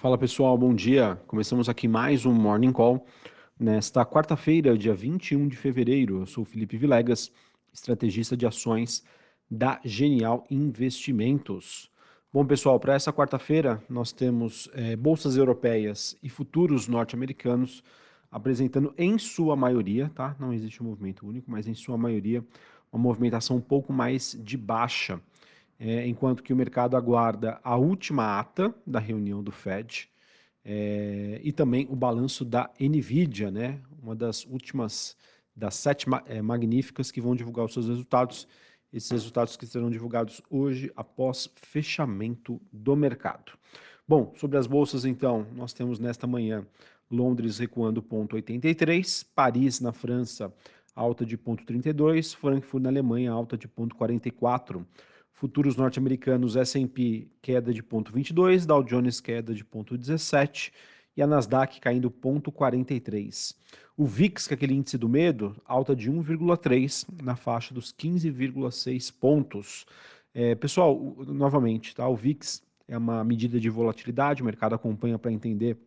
Fala pessoal, bom dia. Começamos aqui mais um Morning Call nesta quarta-feira, dia 21 de fevereiro. Eu sou Felipe Vilegas, estrategista de ações da Genial Investimentos. Bom pessoal, para essa quarta-feira nós temos é, bolsas europeias e futuros norte-americanos apresentando em sua maioria, tá? Não existe um movimento único, mas em sua maioria uma movimentação um pouco mais de baixa é, enquanto que o mercado aguarda a última ata da reunião do Fed é, e também o balanço da Nvidia, né? Uma das últimas das sete é, magníficas que vão divulgar os seus resultados. Esses resultados que serão divulgados hoje após fechamento do mercado. Bom, sobre as bolsas então, nós temos nesta manhã Londres recuando 0,83, Paris na França alta de 0,32, Frankfurt na Alemanha alta de 0,44. Futuros norte-americanos S&P queda de 0,22, Dow Jones queda de 0,17 e a Nasdaq caindo 0,43. O VIX, que é aquele índice do medo, alta de 1,3 na faixa dos 15,6 pontos. É, pessoal, novamente, tá? O VIX é uma medida de volatilidade, o mercado acompanha para entender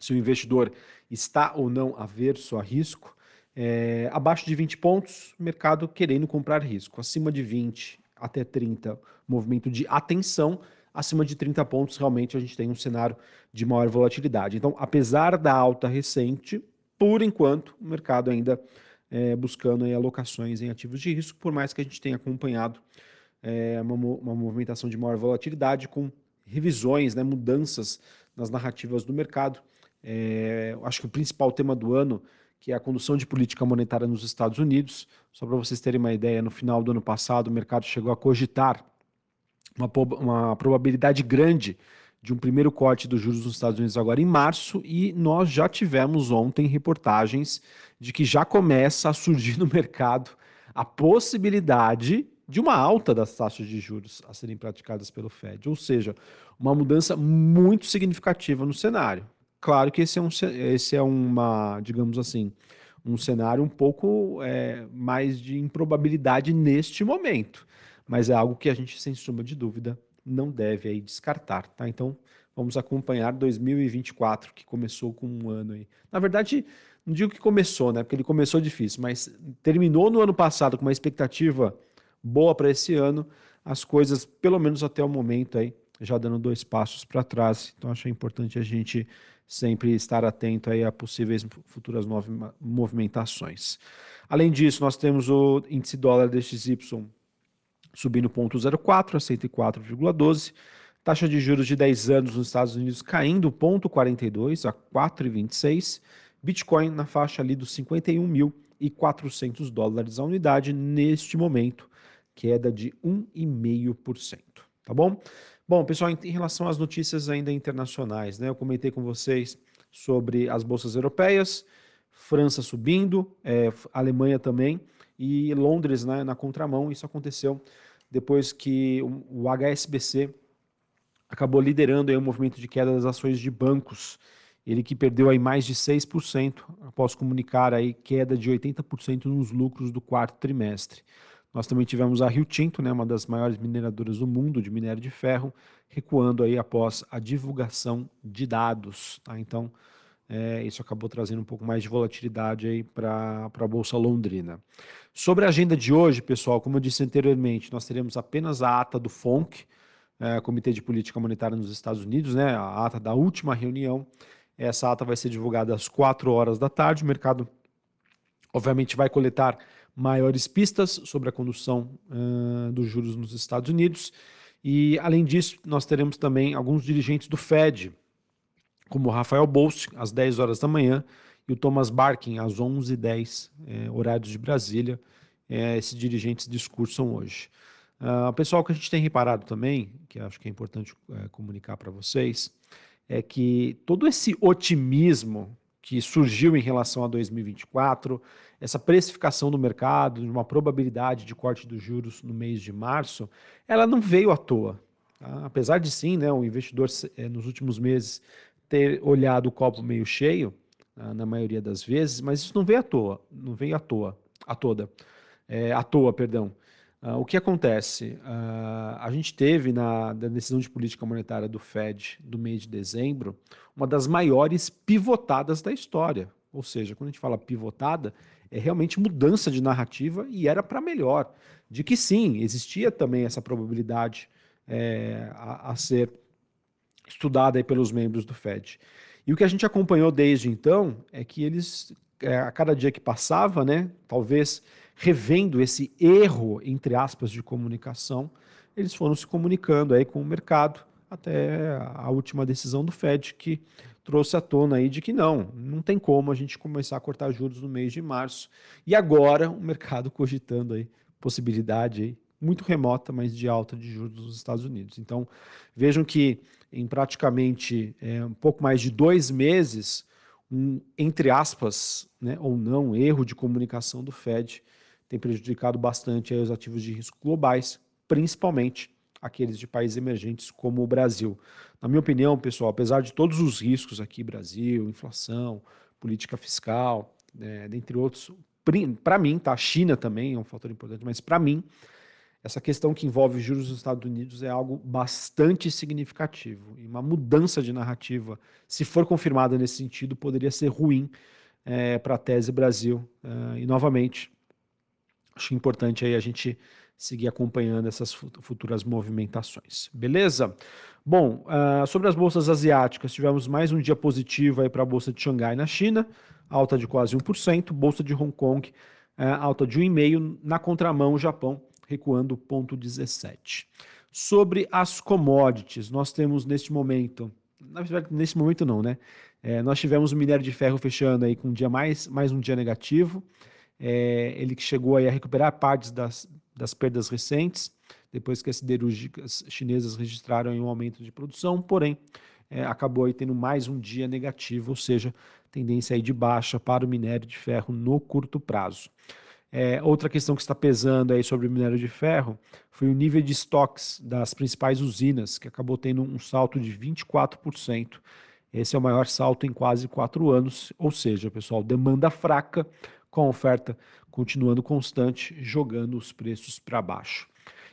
se o investidor está ou não averso a risco. É, abaixo de 20 pontos, mercado querendo comprar risco. Acima de 20, até 30, movimento de atenção. Acima de 30 pontos, realmente a gente tem um cenário de maior volatilidade. Então, apesar da alta recente, por enquanto, o mercado ainda é, buscando aí, alocações em ativos de risco, por mais que a gente tenha acompanhado é, uma, uma, movimentação de maior volatilidade com revisões, né, mudanças nas narrativas do mercado. É, acho que o principal tema do ano que é a condução de política monetária nos Estados Unidos. Só para vocês terem uma ideia, no final do ano passado, o mercado chegou a cogitar uma, uma probabilidade grande de um primeiro corte dos juros nos Estados Unidos agora em março, e nós já tivemos ontem reportagens de que já começa a surgir no mercado a possibilidade de uma alta das taxas de juros a serem praticadas pelo Fed, ou seja, uma mudança muito significativa no cenário. Claro que esse é, um, esse é uma, digamos assim, um cenário um pouco é, mais de improbabilidade neste momento, mas é algo que a gente, sem sombra de dúvida, não deve aí descartar, tá? Então, vamos acompanhar 2024, que começou com um ano aí. Na verdade, não digo que começou, né? Porque ele começou difícil, mas terminou no ano passado com uma expectativa boa para esse ano, as coisas, pelo menos até o momento aí, já dando dois passos para trás. Então, acho importante a gente sempre estar atento aí a possíveis futuras movimentações. Além disso, nós temos o índice dólar DXY subindo 0,04 a 104,12, taxa de juros de 10 anos nos Estados Unidos caindo 0,42 a 4,26, Bitcoin na faixa ali dos 51.400 dólares a unidade neste momento, queda de 1,5%, tá bom? Bom, pessoal, em relação às notícias ainda internacionais, né? Eu comentei com vocês sobre as bolsas europeias, França subindo, é, Alemanha também, e Londres né, na contramão. Isso aconteceu depois que o HSBC acabou liderando aí o movimento de queda das ações de bancos. Ele que perdeu aí mais de 6% após comunicar aí queda de 80% nos lucros do quarto trimestre. Nós também tivemos a Rio Tinto, né, uma das maiores mineradoras do mundo de minério de ferro, recuando aí após a divulgação de dados. Tá? Então, é, isso acabou trazendo um pouco mais de volatilidade aí para a Bolsa Londrina. Sobre a agenda de hoje, pessoal, como eu disse anteriormente, nós teremos apenas a ata do FONC, é, Comitê de Política Monetária nos Estados Unidos, né, a ata da última reunião. Essa ata vai ser divulgada às 4 horas da tarde. O mercado, obviamente, vai coletar maiores pistas sobre a condução uh, dos juros nos Estados Unidos. E, além disso, nós teremos também alguns dirigentes do Fed, como o Rafael Bolst, às 10 horas da manhã, e o Thomas Barkin, às 11h10, é, horários de Brasília. É, esses dirigentes discursam hoje. Uh, pessoal, que a gente tem reparado também, que acho que é importante é, comunicar para vocês, é que todo esse otimismo que surgiu em relação a 2024, essa precificação do mercado, de uma probabilidade de corte dos juros no mês de março, ela não veio à toa. Tá? Apesar de sim, né, o investidor é, nos últimos meses ter olhado o copo meio cheio, tá, na maioria das vezes, mas isso não veio à toa, não veio à toa, à toda, é, à toa, perdão. Uh, o que acontece? Uh, a gente teve na, na, decisão de política monetária do Fed do mês de dezembro uma das maiores pivotadas da história. Ou seja, quando a gente fala pivotada, é realmente mudança de narrativa e era para melhor. De que sim, existia também essa probabilidade é, a, a, ser estudada pelos membros do Fed. E o que a gente acompanhou desde então é que eles, é, a cada dia que passava, né, talvez revendo esse erro, entre aspas, de comunicação, eles foram se comunicando aí com o mercado até a última decisão do Fed, que trouxe à tona aí de que não, não tem como a gente começar a cortar juros no mês de março. E agora o mercado cogitando aí possibilidade aí, muito remota, mas de alta de juros nos Estados Unidos. Então vejam que em praticamente é, um pouco mais de dois meses, um, entre aspas, né, ou não, erro de comunicação do Fed tem prejudicado bastante os ativos de risco globais, principalmente aqueles de países emergentes como o Brasil. Na minha opinião, pessoal, apesar de todos os riscos aqui, Brasil, inflação, política fiscal, é, dentre outros, para mim, tá, a China também é um fator importante, mas para mim, essa questão que envolve juros dos Estados Unidos é algo bastante significativo. E uma mudança de narrativa, se for confirmada nesse sentido, poderia ser ruim é, para a tese Brasil. Uh, e, novamente, acho importante aí a gente seguir acompanhando essas futuras movimentações. Beleza? Bom, uh, sobre as bolsas asiáticas, tivemos mais um dia positivo aí para a bolsa de Xangai na China, alta de quase 1%, bolsa de Hong Kong, uh, alta de 1,5%, na contramão, o Japão recuando 0,17%. Sobre as commodities, nós temos neste momento, na verdade, nesse momento não, né? É, nós tivemos o minério de ferro fechando aí com um dia mais, mais um dia negativo, é, ele chegou a recuperar partes das, das perdas recentes, depois que as siderúrgicas chinesas registraram um aumento de produção, porém é, acabou aí tendo mais um dia negativo, ou seja, tendência aí de baixa para o minério de ferro no curto prazo. É, outra questão que está pesando aí sobre o minério de ferro foi o nível de estoques das principais usinas, que acabou tendo um salto de 24%. Esse é o maior salto em quase quatro anos, ou seja, pessoal, demanda fraca, com a oferta continuando constante, jogando os preços para baixo.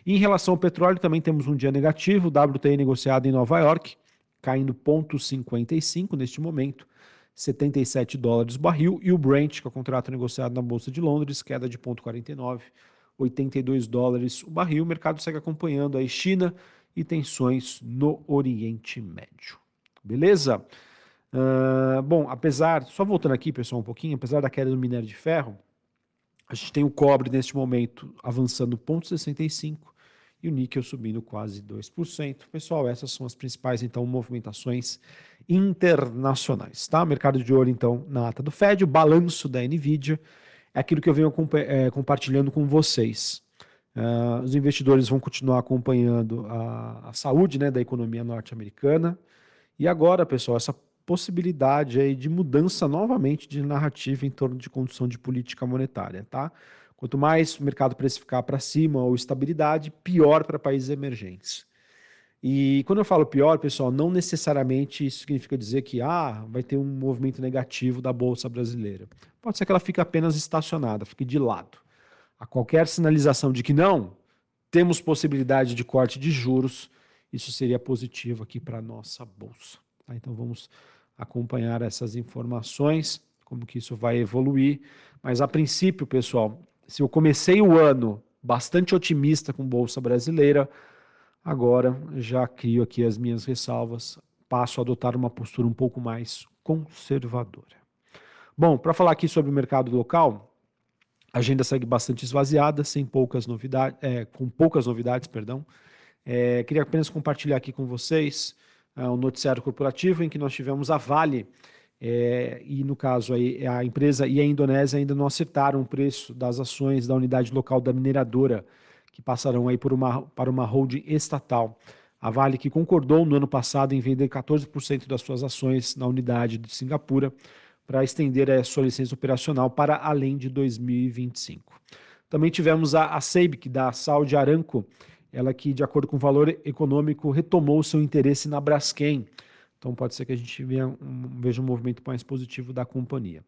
Em relação ao petróleo, também temos um dia negativo, o WTI negociado em Nova York, caindo 0,55 neste momento, 77 dólares o barril, e o Brent, que é o contrato negociado na Bolsa de Londres, queda de 0,49, 82 dólares o barril. O mercado segue acompanhando aí China e tensões no Oriente Médio. Beleza? Uh, bom, apesar, só voltando aqui, pessoal, um pouquinho, apesar da queda do minério de ferro, a gente tem o cobre neste momento avançando 0,65 e o níquel subindo quase 2%. Pessoal, essas são as principais, então, movimentações internacionais, tá? Mercado de ouro, então, na ata do Fed, o balanço da NVIDIA, é aquilo que eu venho é, compartilhando com vocês. Uh, os investidores vão continuar acompanhando a, a saúde né, da economia norte-americana. E agora, pessoal, essa possibilidade aí de mudança novamente de narrativa em torno de condução de política monetária, tá? Quanto mais o mercado precificar para cima ou estabilidade, pior para países emergentes. E quando eu falo pior, pessoal, não necessariamente isso significa dizer que ah, vai ter um movimento negativo da bolsa brasileira. Pode ser que ela fique apenas estacionada, fique de lado. A qualquer sinalização de que não, temos possibilidade de corte de juros, isso seria positivo aqui para a nossa bolsa. Tá? Então vamos acompanhar essas informações, como que isso vai evoluir. Mas a princípio, pessoal, se eu comecei o ano bastante otimista com Bolsa Brasileira, agora já crio aqui as minhas ressalvas, passo a adotar uma postura um pouco mais conservadora. Bom, para falar aqui sobre o mercado local, a agenda segue bastante esvaziada, sem poucas novidades, é, com poucas novidades, perdão. É, queria apenas compartilhar aqui com vocês uh, um noticiário corporativo em que nós tivemos a Vale, é, e no caso aí, a empresa e a Indonésia ainda não acertaram o preço das ações da unidade local da mineradora, que passarão aí por uma, para uma holding estatal. A Vale que concordou no ano passado em vender 14% das suas ações na unidade de Singapura para estender a sua licença operacional para além de 2025. Também tivemos a, a que da Saudi Aramco, ela que, de acordo com o valor econômico, retomou seu interesse na Braskem, Então pode ser que a gente veja um, veja um movimento mais positivo da companhia.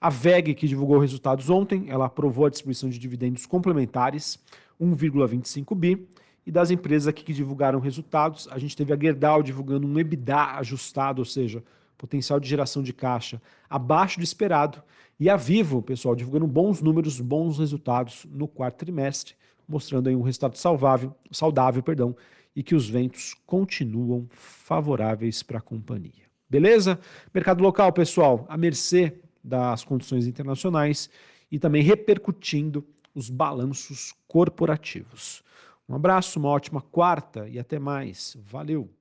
A VEG, que divulgou resultados ontem, ela aprovou a distribuição de dividendos complementares, 1,25 bi. E das empresas aqui que divulgaram resultados, a gente teve a Gerdau divulgando um EBITDA ajustado, ou seja, potencial de geração de caixa abaixo do esperado. E a Vivo, pessoal, divulgando bons números, bons resultados no quarto trimestre, mostrando aí um resultado saudável, saudável perdão, e que os ventos continuam favoráveis para a companhia. Beleza? Mercado local, pessoal, à mercê das condições internacionais e também repercutindo os balanços corporativos. Um abraço, uma ótima quarta e até mais. Valeu!